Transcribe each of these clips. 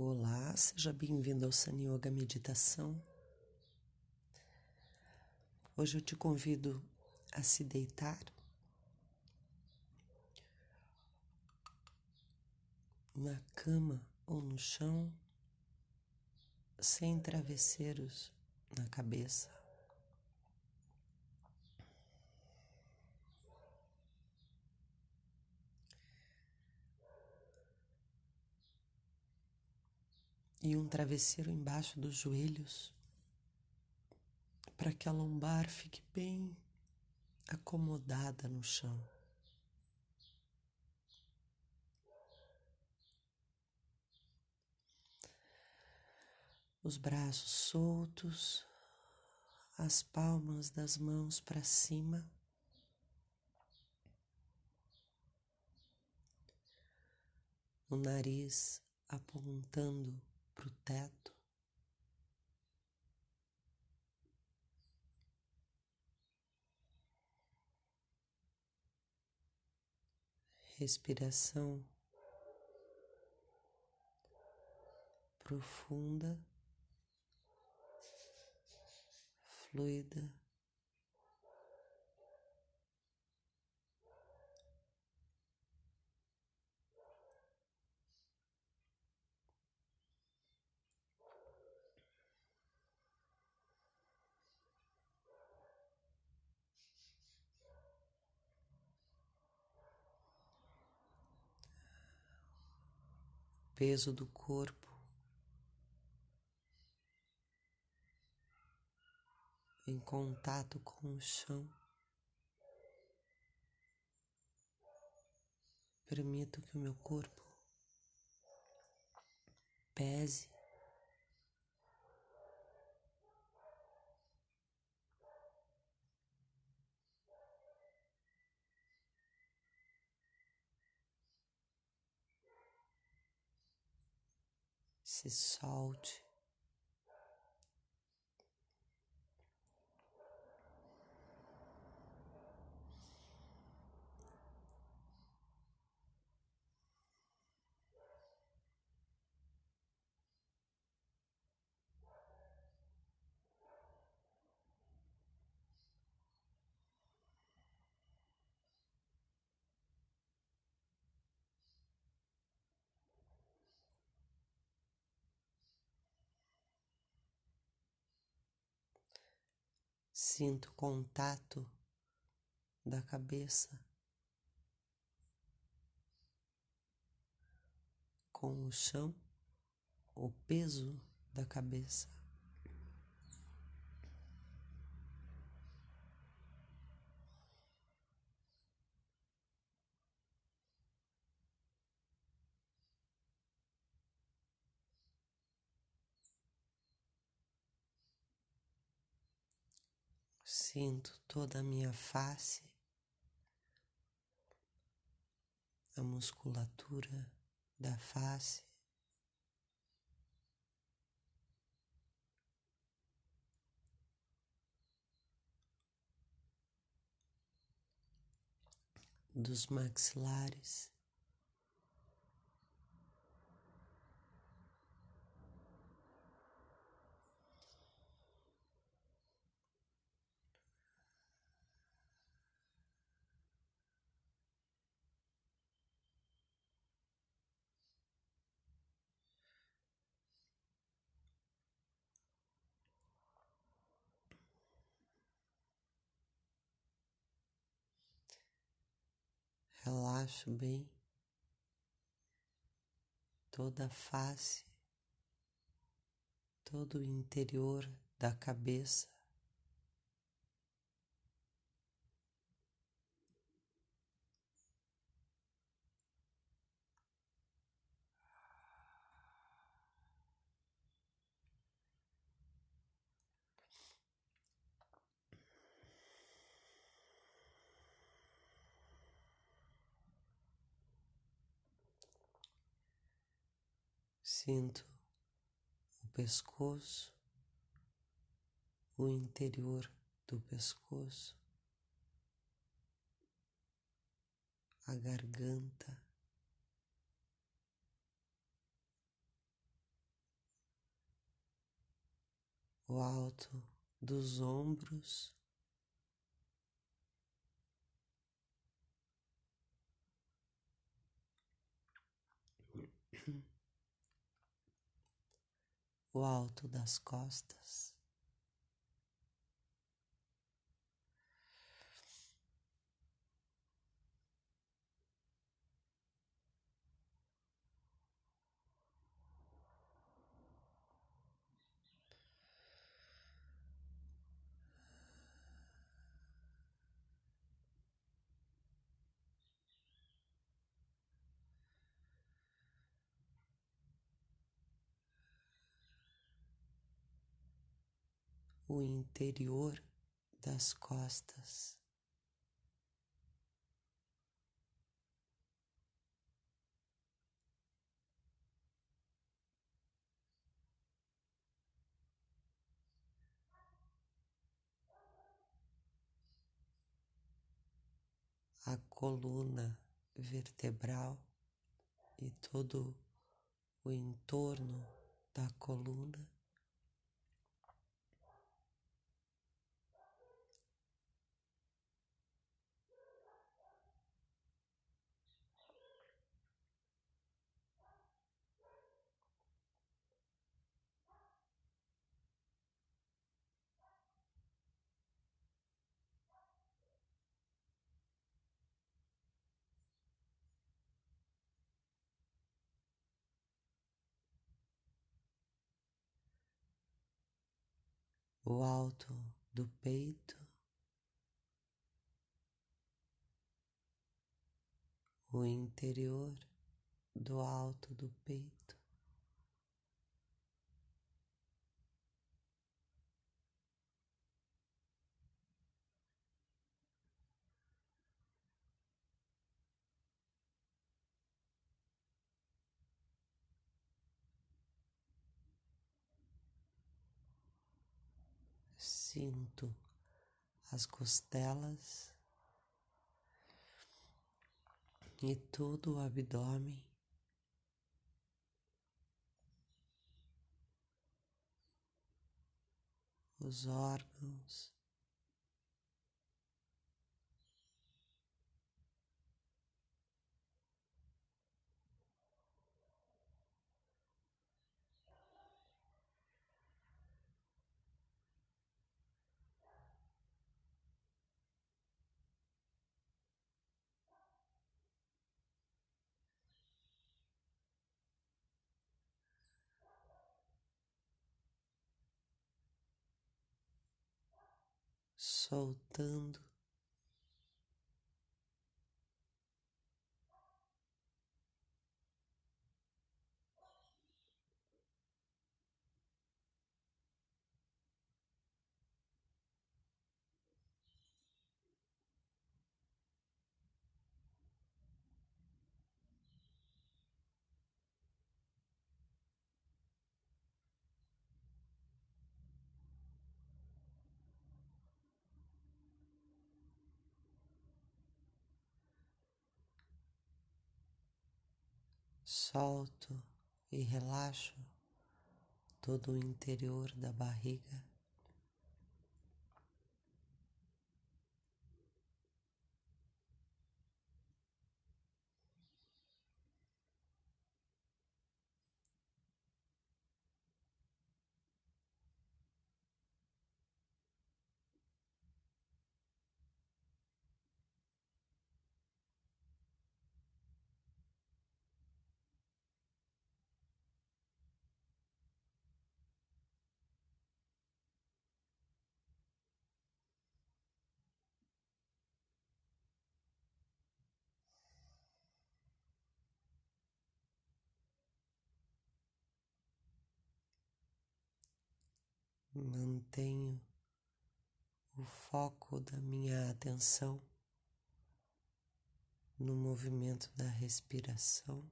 Olá, seja bem-vindo ao San Yoga Meditação. Hoje eu te convido a se deitar na cama ou no chão, sem travesseiros na cabeça. E um travesseiro embaixo dos joelhos, para que a lombar fique bem acomodada no chão. Os braços soltos, as palmas das mãos para cima. O nariz apontando para o teto. Respiração profunda, fluida. Peso do corpo em contato com o chão. Permito que o meu corpo pese se solte. Sinto contato da cabeça com o chão, o peso da cabeça. Sinto toda a minha face, a musculatura da face. Dos maxilares. Relaxo bem toda a face, todo o interior da cabeça. Sinto o pescoço, o interior do pescoço, a garganta. O alto dos ombros O alto das costas. O interior das costas. A coluna vertebral e todo o entorno da coluna. O alto do peito, o interior do alto do peito. Sinto as costelas e todo o abdômen. Os órgãos, soltando. Solto e relaxo todo o interior da barriga. Mantenho o foco da minha atenção no movimento da respiração.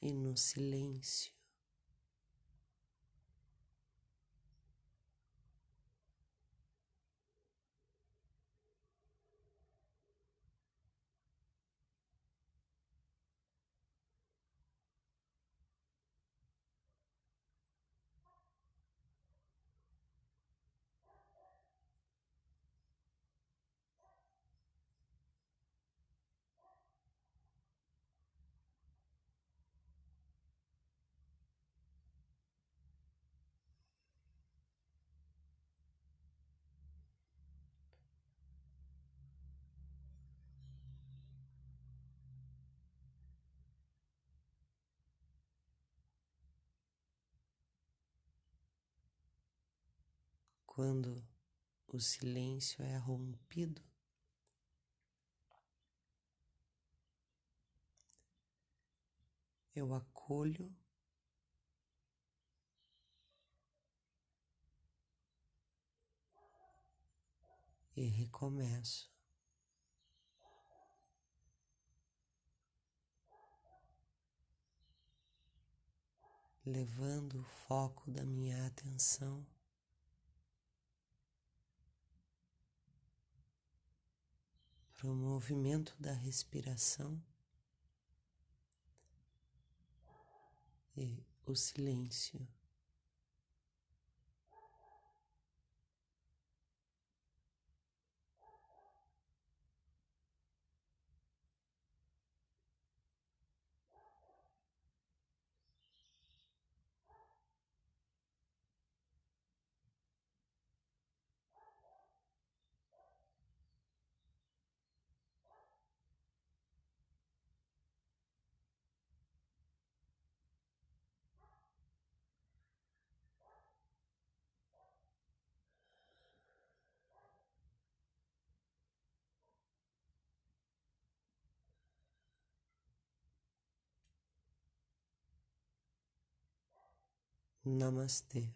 E no silêncio. Quando o silêncio é rompido, eu acolho e recomeço. Levando o foco da minha atenção para o movimento da respiração e o silêncio. नमस्ते।